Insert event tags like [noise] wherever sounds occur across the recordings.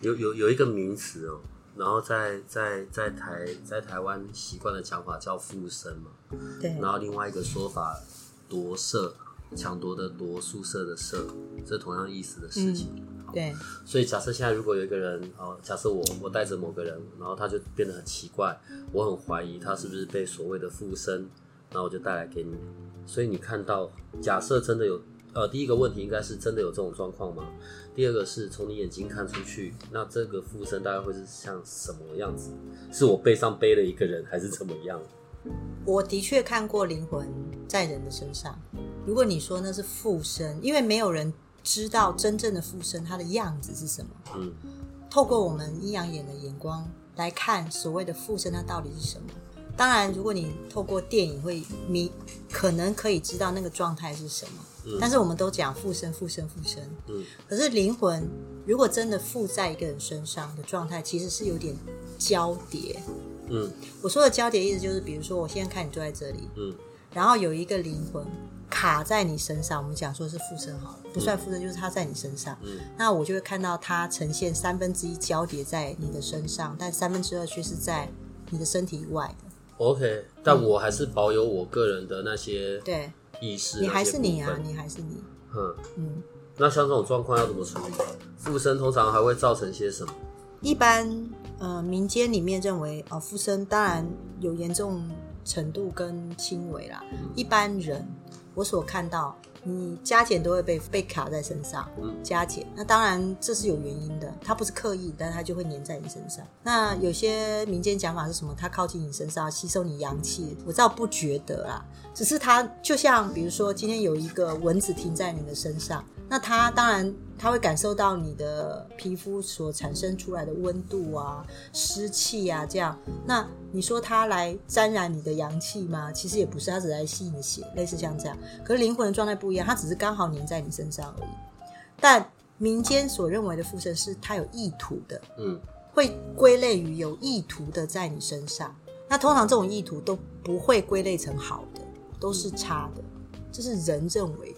有有有一个名词哦，然后在在在台在台湾习惯的讲法叫附身嘛，对，然后另外一个说法夺舍，抢夺的夺，宿舍的舍，这同样意思的事情。对，所以假设现在如果有一个人哦，假设我我带着某个人，然后他就变得很奇怪，我很怀疑他是不是被所谓的附身，然后我就带来给你。所以你看到，假设真的有。呃，第一个问题应该是真的有这种状况吗？第二个是从你眼睛看出去，那这个附身大概会是像什么样子？是我背上背了一个人，还是怎么样？[laughs] 我的确看过灵魂在人的身上。如果你说那是附身，因为没有人知道真正的附身它的样子是什么。嗯，透过我们阴阳眼的眼光来看，所谓的附身它到底是什么？当然，如果你透过电影会迷，可能可以知道那个状态是什么。但是我们都讲附身、附身、附身。嗯。可是灵魂如果真的附在一个人身上的状态，其实是有点交叠。嗯。我说的交叠意思就是，比如说我现在看你坐在这里，嗯，然后有一个灵魂卡在你身上，我们讲说是附身好了，不算附身，就是他在你身上。嗯。那我就会看到它呈现三分之一交叠在你的身上，但三分之二却是在你的身体以外的。OK，但我还是保有我个人的那些对意识，你还是你啊，你还是你。嗯嗯，那像这种状况要怎么处理？附身通常还会造成些什么？一般呃，民间里面认为哦，附身当然有严重程度跟轻微啦。一般人我所看到。你加减都会被被卡在身上，加减那当然这是有原因的，它不是刻意，但它就会粘在你身上。那有些民间讲法是什么？它靠近你身上吸收你阳气，我倒不觉得啊，只是它就像比如说今天有一个蚊子停在你的身上。那它当然，它会感受到你的皮肤所产生出来的温度啊、湿气啊，这样。那你说它来沾染你的阳气吗？其实也不是，它只来吸你血，类似像这样。可是灵魂的状态不一样，它只是刚好粘在你身上而已。但民间所认为的附身是它有意图的，嗯，会归类于有意图的在你身上。那通常这种意图都不会归类成好的，都是差的，这是人认为的。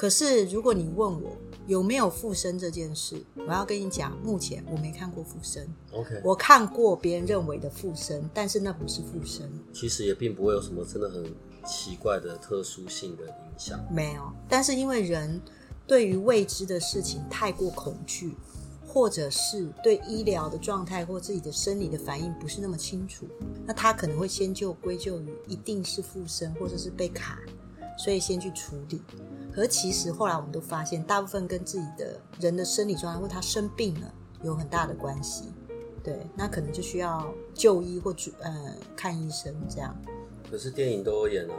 可是，如果你问我有没有附身这件事，我要跟你讲，目前我没看过附身。OK，我看过别人认为的附身，但是那不是附身。其实也并不会有什么真的很奇怪的特殊性的影响。没有，但是因为人对于未知的事情太过恐惧，或者是对医疗的状态或自己的生理的反应不是那么清楚，那他可能会先就归咎于一定是附身，或者是被卡，所以先去处理。可是其实后来我们都发现，大部分跟自己的人的生理状态或他生病了有很大的关系。对，那可能就需要就医或主呃看医生这样。可是电影都有演啊，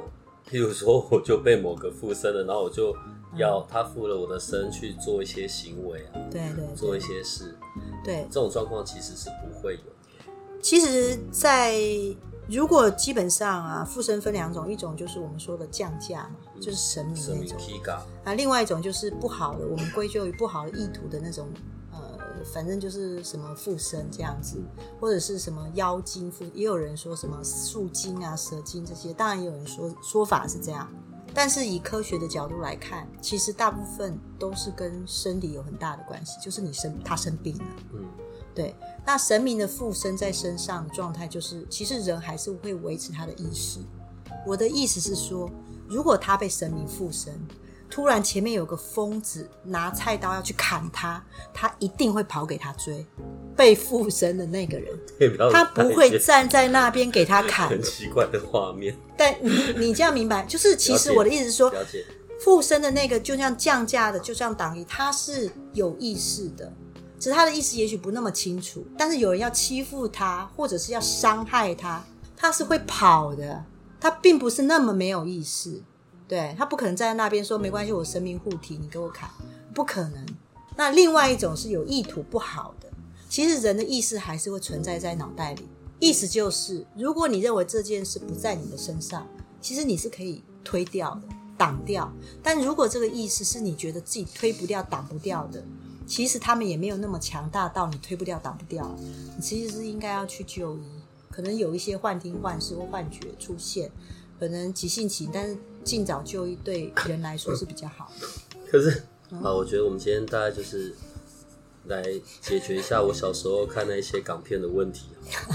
譬如说我就被某个附身了，然后我就要他附了我的身去做一些行为啊，对对，做一些事。对，这种状况其实是不会有。其实，在如果基本上啊，附身分两种，一种就是我们说的降价嘛，就是神明那种啊；另外一种就是不好的，我们归咎于不好的意图的那种，呃，反正就是什么附身这样子，或者是什么妖精附，也有人说什么树精啊、蛇精这些，当然也有人说说法是这样。但是以科学的角度来看，其实大部分都是跟身体有很大的关系，就是你生他生病了，嗯。对，那神明的附身在身上状态，就是其实人还是会维持他的意识。我的意思是说，如果他被神明附身，突然前面有个疯子拿菜刀要去砍他，他一定会跑给他追。被附身的那个人，[laughs] 他不会站在那边给他砍。很奇怪的画面。但你你这样明白，就是其实我的意思是说，附身的那个就像降价的，就像党羽，他是有意识的。其实他的意思也许不那么清楚，但是有人要欺负他，或者是要伤害他，他是会跑的。他并不是那么没有意识，对他不可能站在那边说没关系，我神明护体，你给我砍，不可能。那另外一种是有意图不好的。其实人的意识还是会存在在脑袋里，意思就是，如果你认为这件事不在你的身上，其实你是可以推掉的、挡掉。但如果这个意识是你觉得自己推不掉、挡不掉的，其实他们也没有那么强大到你推不掉、挡不掉。你其实是应该要去就医，可能有一些幻听、幻视或幻觉出现，可能急性期，但是尽早就医对人来说是比较好的。可是啊，我觉得我们今天大概就是来解决一下我小时候看那些港片的问题，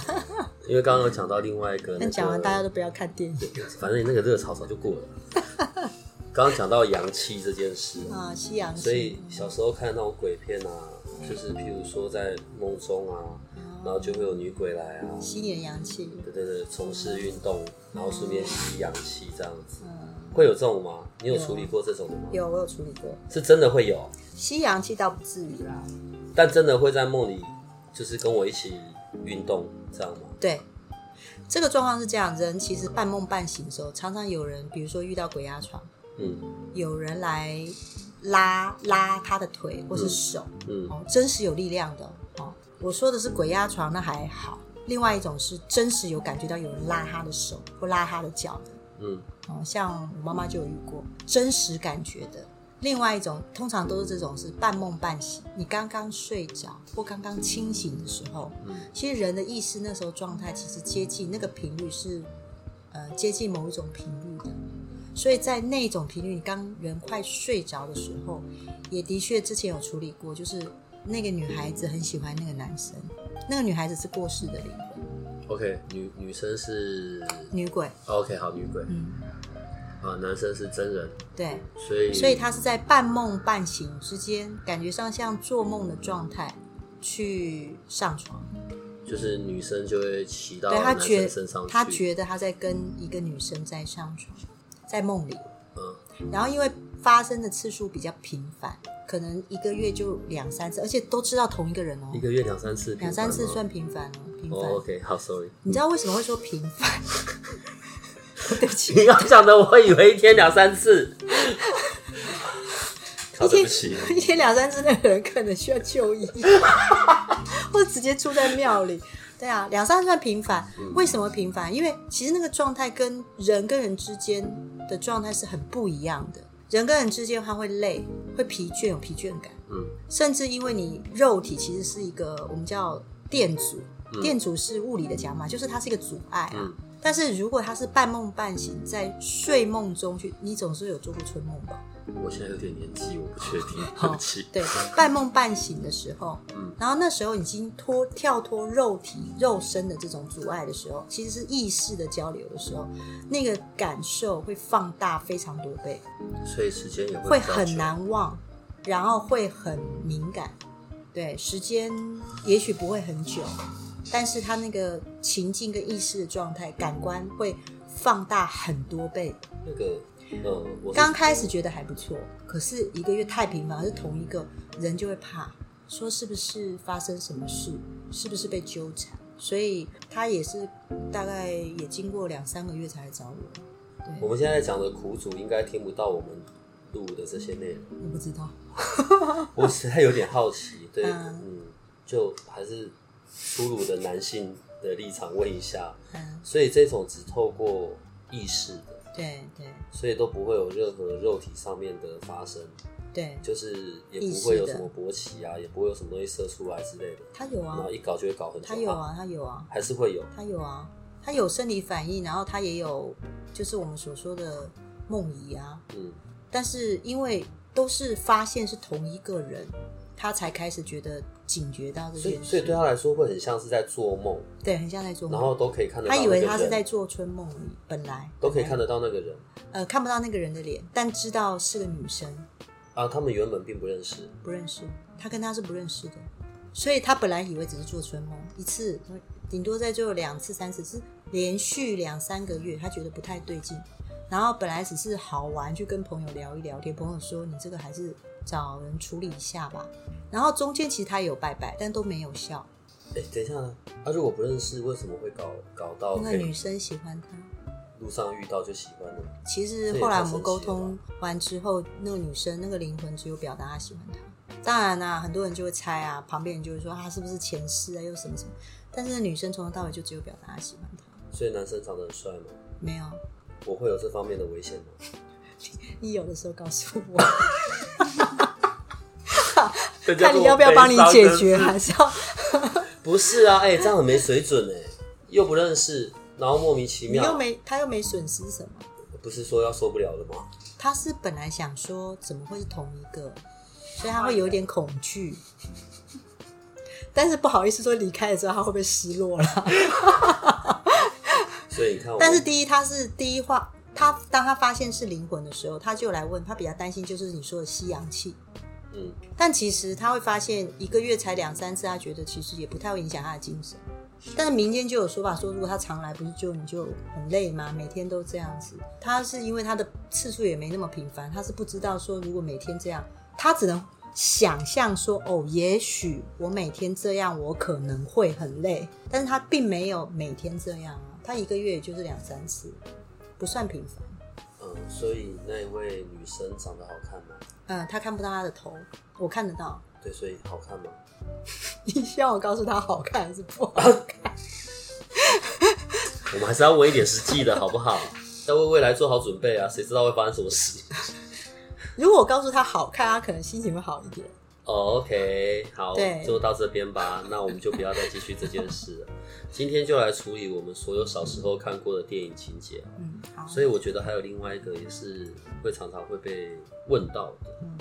[laughs] 因为刚刚有讲到另外一个、那讲完大家都不要看电影反正你那个热潮早就过了。刚刚讲到阳气这件事，啊，西洋所以小时候看那种鬼片啊，就是譬如说在梦中啊，然后就会有女鬼来啊，吸你的阳气。对对对，从事运动，然后顺便吸阳气这样子，嗯，会有这种吗？你有处理过这种的吗？有我有处理过，是真的会有，吸阳气倒不至于啦。但真的会在梦里，就是跟我一起运动这样吗？对，这个状况是这样，人其实半梦半醒的时候，常常有人，比如说遇到鬼压床，嗯有人来拉拉他的腿或是手，嗯哦，真实有力量的哦。我说的是鬼压床，那还好；另外一种是真实有感觉到有人拉他的手或拉他的脚的，嗯哦，像我妈妈就有遇过真实感觉的。另外一种，通常都是这种是半梦半醒，你刚刚睡着或刚刚清醒的时候，嗯其实人的意识那时候状态其实接近那个频率是，呃，接近某一种频率的。所以在那种频率，你刚人快睡着的时候，也的确之前有处理过，就是那个女孩子很喜欢那个男生，那个女孩子是过世的灵魂，，OK，女女生是女鬼，OK 好女鬼，嗯，啊，男生是真人，对，所以所以他是在半梦半醒之间，感觉上像做梦的状态去上床。就是女生就会骑到男生身上去，他觉得他在跟一个女生在上床，在梦里。嗯然后因为发生的次数比较频繁，可能一个月就两三次，而且都知道同一个人哦一，个月两三次，两三次算频繁哦，频繁。哦，OK，好，Sorry，你知道为什么会说频繁？[laughs] 对不起，你要讲的，我以为一天两三次，[laughs] 一天对不起，一天两三次，那个人可能需要就医，[laughs] 或者直接住在庙里。对啊，两三次算频繁。为什么频繁？因为其实那个状态跟人跟人之间的状态是很不一样的。人跟人之间他会累，会疲倦，有疲倦感，嗯甚至因为你肉体其实是一个我们叫电阻，电阻是物理的讲法，就是它是一个阻碍啊。嗯但是如果他是半梦半醒，在睡梦中去，你总是有做过春梦吧？我现在有点年纪，我不确定，[laughs] 对不起，对，半梦半醒的时候，嗯然后那时候已经脱跳脱肉体肉身的这种阻碍的时候，其实是意识的交流的时候，那个感受会放大非常多倍，所以时间也会会很难忘，然后会很敏感。对，时间也许不会很久，但是他那个情境跟意识的状态，感官会放大很多倍。那个，呃，我刚开始觉得还不错，可是一个月太频繁，是同一个人就会怕，说是不是发生什么事，是不是被纠缠，所以他也是大概也经过两三个月才来找我。我们现在讲的苦主应该听不到我们录的这些内容，我不知道，[laughs] 我实在有点好奇，对，嗯嗯，就还是粗鲁的男性的立场问一下，嗯，所以这种只透过意识的，对对。所以都不会有任何肉体上面的发生，对，就是也不会有什么勃起啊，也不会有什么东西射出来之类的，他有啊然后，一搞就会搞很久，他有啊，他有啊，还是会有，他有啊，他有生理反应，然后他也有就是我们所说的梦遗啊，嗯，但是因为都是发现是同一个人，他才开始觉得警觉到这所以件事。所以对他来说会很像是在做梦，对，很像在做梦。然后都可以看得到他以那个人，为他是在做春梦里，本来都可以看得到那个人呃看不到那个人的脸，但知道是个女生，啊，他们原本并不认识，不认识，他跟他是不认识的，所以他本来以为只是做春梦一次，顶多再做两次、三次，是连续两三个月，他觉得不太对劲。然后本来只是好玩，去跟朋友聊一聊天，朋友说你这个还是找人处理一下吧。然后中间其实他也有拜拜，但都没有效。哎，等一下他，啊，如果不认识，为什么会搞搞到那个女生喜欢他。路上遇到就喜欢了？其实后来我们沟通完之后，那个女生那个灵魂只有表达她喜欢他。当然啦、很多人就会猜啊，旁边人就会说他是不是前世啊，又什么什么。但是女生从头到尾就只有表达她喜欢他，所以男生长得很帅吗？没有。我会有这方面的危险吗？[laughs] 你有的时候告诉我，[laughs] 看你要不要帮你解决，还是要 [laughs] 不是啊，哎、这样很没水准哎，又不认识，然后莫名其你又妙，没他又没损失什么。不是说要受不了了吗？他是本来想说怎么会是同一个，所以他会有点恐惧。但是不好意思说离开了之后他会不会失落了？所以你看我，但是第一，他是第一话，他当他发现是灵魂的时候，他就来问他比较担心就是你说的吸氧气。嗯，但其实他会发现一个月才两三次，他觉得其实也不太会影响他的精神。但是民间就有说法说，如果他常来，不是就你就很累吗？每天都这样子。他是因为他的次数也没那么频繁，他是不知道说如果每天这样，他只能想象说哦，也许我每天这样，我可能会很累。但是他并没有每天这样啊，他一个月也就是两三次，不算频繁。嗯，所以那一位女生长得好看吗？嗯，她看不到她的头，我看得到。对，所以好看吗？[laughs] 你希望我告诉她好看还是不好看？我们还是要问一点实际的好不好？[laughs] 要为未来做好准备啊！谁知道会发生什么事？[laughs] 如果我告诉她好看，她可能心情会好一点。哦 OK，好，就到这边吧。[laughs] 那我们就不要再继续这件事了。今天就来处理我们所有小时候看过的电影情节。嗯，好。所以我觉得还有另外一个也是会常常会被问到的，嗯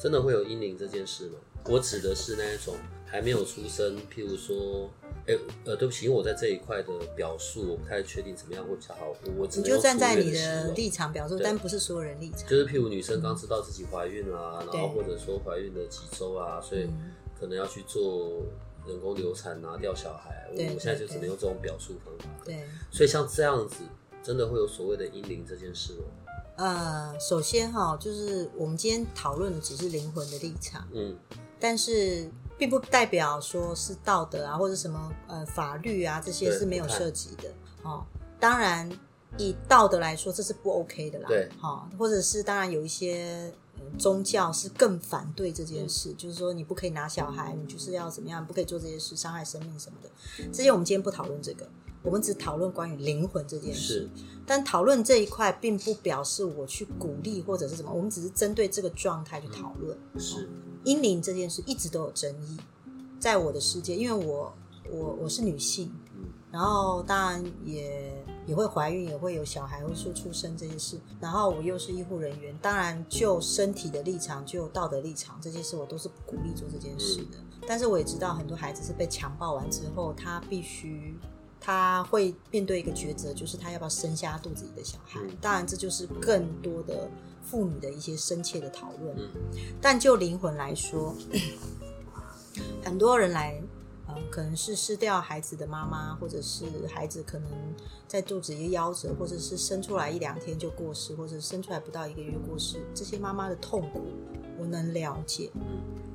真的会有阴灵这件事吗？我指的是那一种还没有出生，譬如说，哎、呃，对不起，因为我在这一块的表述我不太确定怎么样会比较好，我我只你就站在你的立场表述，但不是所有人立场。就是譬如女生刚知道自己怀孕啦、然对后或者说怀孕的几周啊，所以嗯可能要去做人工流产啊、掉小孩，我对我现在就只能用这种表述方法。对，所以像这样子，真的会有所谓的阴灵这件事吗？呃，首先哈，就是我们今天讨论的只是灵魂的立场，嗯，但是并不代表说是道德啊，或者什么呃法律啊这些是没有涉及的。哦，当然以道德来说，这是不 OK 的啦。对，好、或者是当然有一些。呃宗教是更反对这嗯件事，就是说你不可以拿小孩，你就是要怎么样，不可以做这些事，伤害生命什么的。这些我们今天不讨论这个，我们只讨论关于灵魂这件事。但讨论这一块，并不表示我去鼓励或者是什么，我们只是针对这个状态去讨论。是，阴灵这件事一直都有争议，在我的世界，因为我我我是女性，嗯然后当然也也会怀孕，也会有小孩，或者说出生这些事，然后我又是医护人员，当然就身体的立场，就道德立场这些事，我都是不鼓励做这件事的。但是我也知道很多孩子是被强暴完之后，他必须。他会面对一个抉择，就是他要不要生下肚子里的小孩。嗯当然，这就是更多的妇女的一些深切的讨论。嗯但就灵魂来说，[clears throat] 很多人来，呃，可能是失掉孩子的妈妈，或者是孩子可能在肚子里夭折，或者是生出来一两天就过世，或者生出来不到一个月过世，这些妈妈的痛苦，我能了解。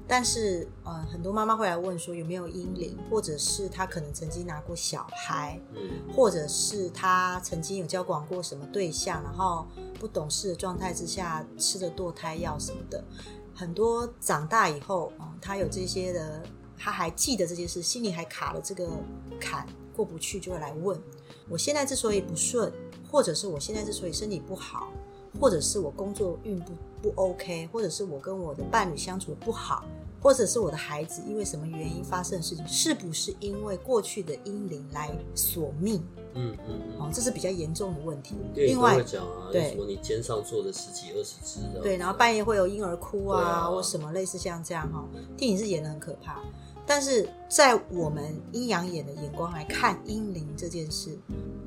嗯但是，呃，很多妈妈会来问说有没有阴灵，或者是她可能曾经拿过小孩，嗯或者是她曾经有交往过什么对象，然后不懂事的状态之下吃了堕胎药什么的。很多长大以后，嗯，她有这些的，她还记得这件事，心里还卡了这个坎过不去，就会来问：我现在之所以不顺，或者是我现在之所以身体不好，或者是我工作运不不 OK，或者是我跟我的伴侣相处的不好，或者是我的孩子因为什么原因发生的事情，是不是因为过去的阴灵来索命？嗯嗯哦，这是比较严重的问题。另外讲啊，对什么你肩上坐的十几二十只的，对，然后半夜会有婴儿哭啊，啊或什么类似像这样哈、电影是演的很可怕，但是在我们阴阳眼的眼光来看阴灵这件事，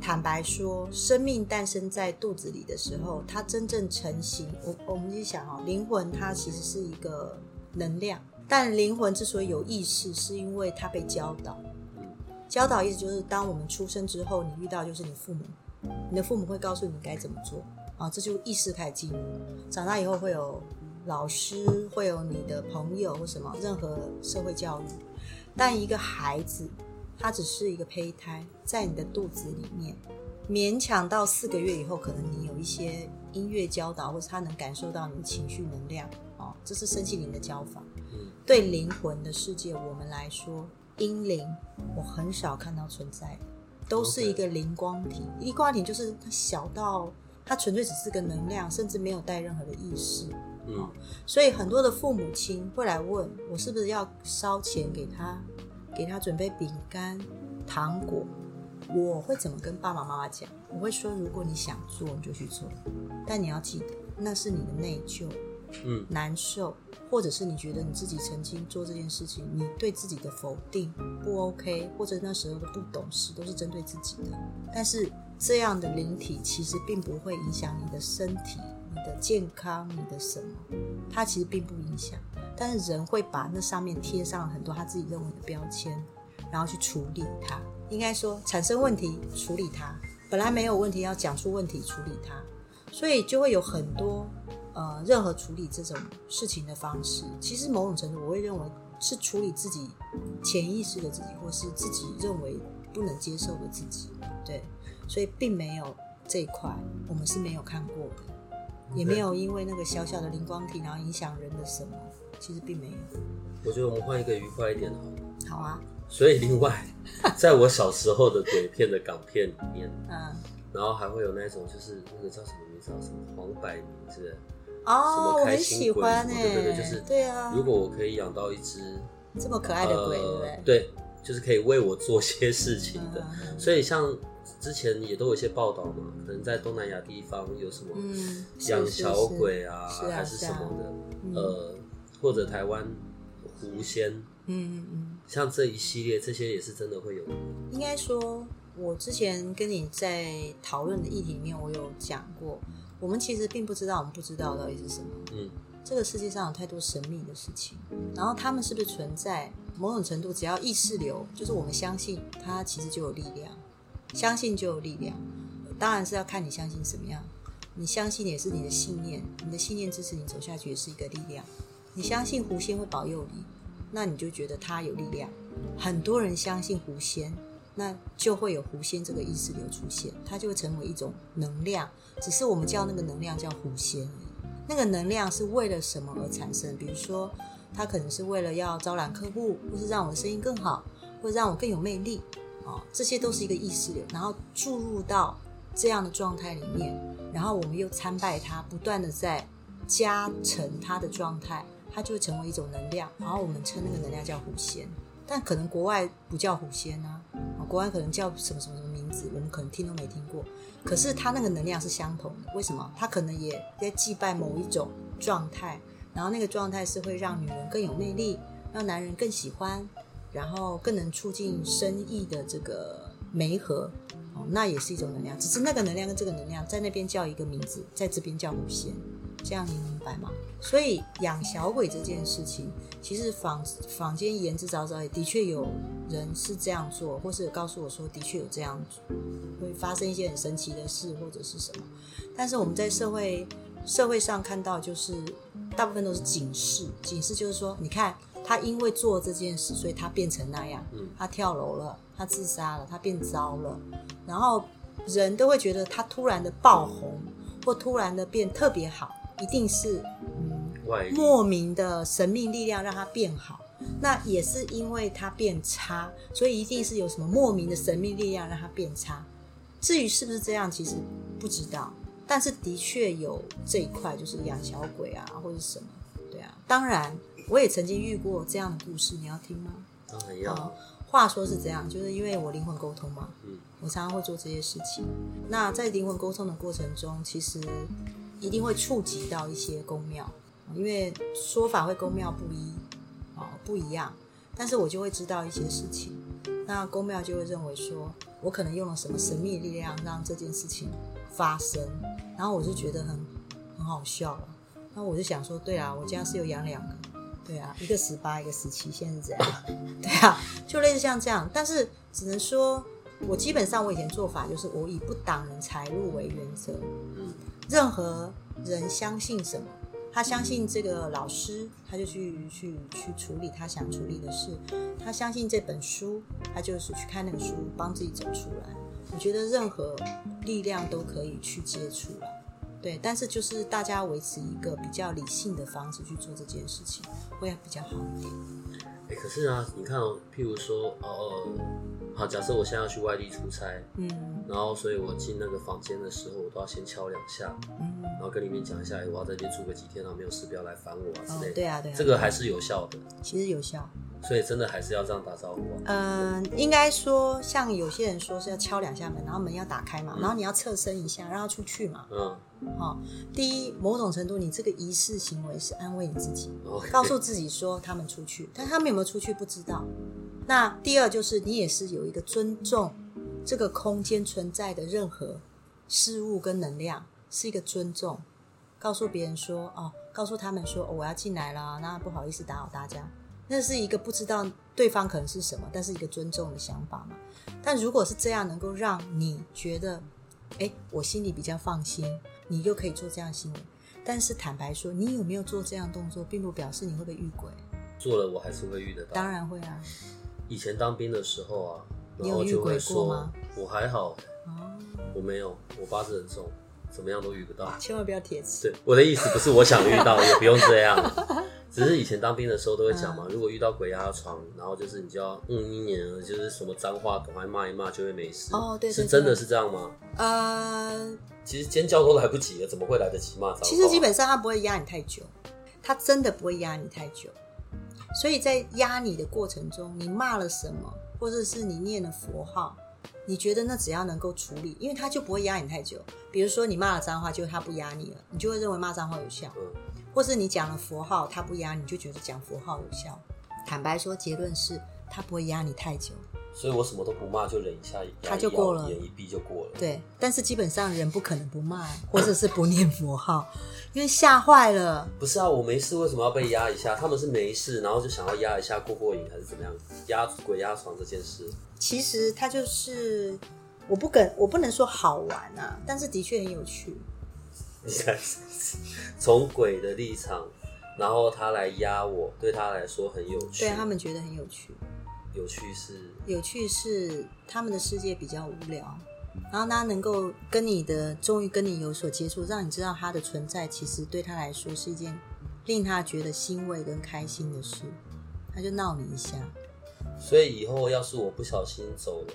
坦白说，生命诞生在肚子里的时候，它真正成型，我我们就想哦，灵魂它其实是一个能量，但灵魂之所以有意识，是因为它被教导。教导意思就是，当我们出生之后，你遇到就是你父母，你的父母会告诉你该怎么做啊，这就意识开始进入。长大以后会有老师，会有你的朋友或什么，任何社会教育。但一个孩子，他只是一个胚胎，在你的肚子里面，勉强到四个月以后，可能你有一些音乐教导，或者他能感受到你的情绪能量，哦，这是身心灵的教法。嗯对灵魂的世界，我们来说，阴灵我很少看到存在，都是一个灵光体。灵光体就是它小到它纯粹只是个能量，甚至没有带任何的意识。嗯所以很多的父母亲会来问我是不是要烧钱给他，给他准备饼干、糖果。我会怎么跟爸爸妈妈讲？我会说，如果你想做，你就去做，但你要记得，那是你的内疚、嗯难受，或者是你觉得你自己曾经做这件事情，你对自己的否定不 OK，或者那时候的不懂事，都是针对自己的。但是这样的灵体其实并不会影响你的身体、你的健康、你的什么，它其实并不影响。但是人会把那上面贴上很多他自己认为的标签，然后去处理它。应该说，产生问题处理它，本来没有问题要讲出问题处理它，所以就会有很多呃任何处理这种事情的方式。其实某种程度，我会认为是处理自己潜意识的自己，或是自己认为不能接受的自己。对，所以并没有这一块，我们是没有看过的，也没有因为那个小小的灵光体，然后影响人的什么，其实并没有。我觉得我们换一个愉快一点的好了。好啊，所以另外，[laughs] 在我小时候的鬼片的港片里面，嗯，然后还会有那种就是那个叫什么名字啊？什么黄百鸣是不是？哦，我很什么开心喜欢对对对就是对啊，如果我可以养到一只这么可爱的鬼，对就是可以为我做些事情的。嗯所以像之前也都有一些报道嘛，可能在东南亚地方有什么嗯，养小鬼啊，还是什么的，嗯呃，或者台湾狐仙，嗯嗯嗯，像这一系列，这些也是真的会有。应该说，我之前跟你在讨论的议题里面，我有讲过，我们其实并不知道我们不知道到底是什么。嗯这个世界上有太多神秘的事情，然后他们是不是存在？某种程度，只要意识流，就是我们相信它，其实就有力量，相信就有力量。当然是要看你相信什么样，你相信也是你的信念，你的信念支持你走下去，也是一个力量。你相信狐仙会保佑你，那你就觉得它有力量。很多人相信狐仙，那就会有狐仙这个意识流出现，它就会成为一种能量。只是我们叫那个能量叫狐仙。那个能量是为了什么而产生？比如说，它可能是为了要招揽客户，或是让我的声音更好，或者让我更有魅力，哦，这些都是一个意识流，然后注入到这样的状态里面，然后我们又参拜它，不断的在加成它的状态，它就会成为一种能量，然后我们称那个能量叫狐仙。但可能国外不叫狐仙啊，啊国外可能叫什么什么什么名字，我们可能听都没听过。可是它那个能量是相同的，为什么？它可能也在祭拜某一种状态，然后那个状态是会让女人更有魅力，让男人更喜欢，然后更能促进生意的这个媒合。哦，那也是一种能量，只是那个能量跟这个能量在那边叫一个名字，在这边叫五仙，这样你明白吗？所以养小鬼这件事情，其实坊坊间言之凿凿，也的确有人是这样做，或是告诉我说，的确有这样会发生一些很神奇的事，或者是什么。但是我们在社会社会上看到，就是大部分都是警示，警示就是说，你看他因为做这件事，所以他变成那样，嗯他跳楼了，他自杀了，他变糟了，然后人都会觉得他突然的爆红，或突然的变特别好，一定是嗯莫名的神秘力量让他变好。那也是因为他变差，所以一定是有什么莫名的神秘力量让他变差。至于是不是这样，其实不知道，但是的确有这一块，就是养小鬼啊，或者什么，对啊。当然，我也曾经遇过这样的故事，你要听吗？当然要哦，话说是这样，就是因为我灵魂沟通嘛，嗯我常常会做这些事情。那在灵魂沟通的过程中，其实一定会触及到一些宫庙，因为说法会宫庙不一，哦不一样，但是我就会知道一些事情。那宫庙就会认为说，我可能用了什么神秘力量让这件事情发生，然后我就觉得很很好笑了。那我就想说，对啊，我家是有养两个，对啊，一个十八，一个十七，现在是这样，[laughs] 对啊，就类似像这样。但是只能说，我基本上我以前做法就是我以不挡人财路为原则，嗯任何人相信什么，他相信这个老师，他就去去去处理他想处理的事；他相信这本书，他就是去看那个书，帮自己走出来。我觉得任何力量都可以去接触了。对，但是就是大家维持一个比较理性的方式去做这件事情，会比较好一点。哎、可是啊，你看哦，譬如说，哦、好，假设我现在要去外地出差，嗯然后所以我进那个房间的时候，我都要先敲两下，嗯，然后跟里面讲一下，哎我要在这边住个几天，然后没有事不要来烦我啊之哦类的。，对啊对啊，这个还是有效的，其实有效。所以真的还是要这样打招呼啊。嗯，应该说，像有些人说是要敲两下门，然后门要打开嘛，嗯然后你要侧身一下，让他出去嘛。嗯哦，第一，某种程度你这个仪式行为是安慰你自己，告诉自己说他们出去，但他们有没有出去不知道。那第二就是你也是有一个尊重这个空间存在的任何事物跟能量，是一个尊重，告诉别人说哦，告诉他们说、哦、我要进来了，那不好意思打扰大家。那是一个不知道对方可能是什么，但是一个尊重的想法嘛。但如果是这样，能够让你觉得，哎，我心里比较放心，你又可以做这样的行为。但是坦白说，你有没有做这样动作，并不表示你会被遇鬼。做了我还是会遇得到。当然会啊。以前当兵的时候啊，你然后就会说吗，我还好，哦，我没有，我八字很重，怎么样都遇不到。千万不要铁齿。对，我的意思不是我想遇到，也不用这样。[laughs] 只是以前当兵的时候都会讲嘛，如果遇到鬼压床，然后就是你就要嗯一年，就是什么脏话赶快骂一骂就会没事。哦对对是真的是这样吗？呃，其实尖叫都来不及了，怎么会来得及骂脏话？其实基本上他不会压你太久，他真的不会压你太久。所以在压你的过程中，你骂了什么，或者是你念了佛号，你觉得那只要能够处理，因为他就不会压你太久。比如说你骂了脏话，就他不压你了，你就会认为骂脏话有效。嗯，或是你讲了佛号，他不压你，就觉得讲佛号有效。坦白说，结论是他不会压你太久。所以我什么都不骂，就忍一下，他就过了眼一闭就过了。对，但是基本上人不可能不骂，或者是不念佛号，因为吓坏了。不是啊，我没事，为什么要被压一下？他们是没事，然后就想要压一下过过瘾，还是怎么样？压鬼压床这件事，其实他就是，我不敢，我不能说好玩啊，但是的确很有趣。[laughs] 从鬼的立场，然后他来压我，对他来说很有趣。对他们觉得很有趣，有趣是有趣是他们的世界比较无聊，然后他能够跟你的，终于跟你有所接触，让你知道他的存在，其实对他来说是一件令他觉得欣慰跟开心的事，他就闹你一下。所以以后要是我不小心走了，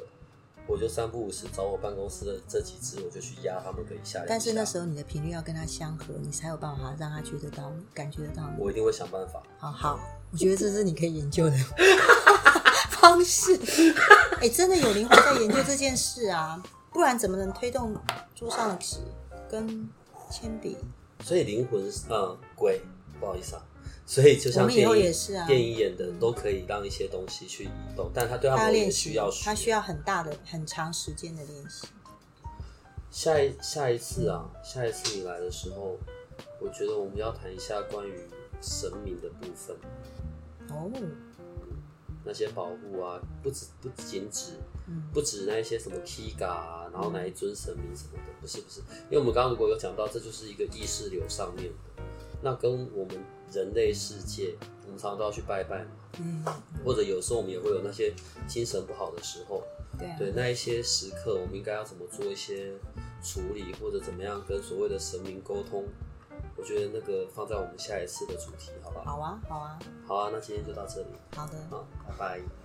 我就三不五时找我办公室的这几只，我就去压他们个一下。但是那时候你的频率要跟他相合，你才有办法让他觉得到你，感觉得到你。我一定会想办法。好好，我觉得这是你可以研究的方式。哎、真的有灵魂在研究这件事啊，不然怎么能推动桌上的纸跟铅笔？所以灵魂是呃鬼，不好意思啊。所以就像电影也是啊。电影演的都可以让一些东西去移动，但他对他们也需要，他需要很大的、很长时间的练习。下一下一次啊，下一次你来的时候，我觉得我们要谈一下关于神明的部分，哦，那些保护啊，不止不仅指嗯。不止那一些什么 Kiga 啊，然后哪一尊神明什么的，不是不是，因为我们刚刚如果有讲到，这就是一个意识流上面的，那跟我们人类世界，我们常常都要去拜拜嘛，嗯，或者有时候我们也会有那些精神不好的时候，对啊，对那一些时刻，我们应该要怎么做一些处理，或者怎么样跟所谓的神明沟通？我觉得那个放在我们下一次的主题，好不好？好啊，好啊，好啊，那今天就到这里，好的。好，拜拜。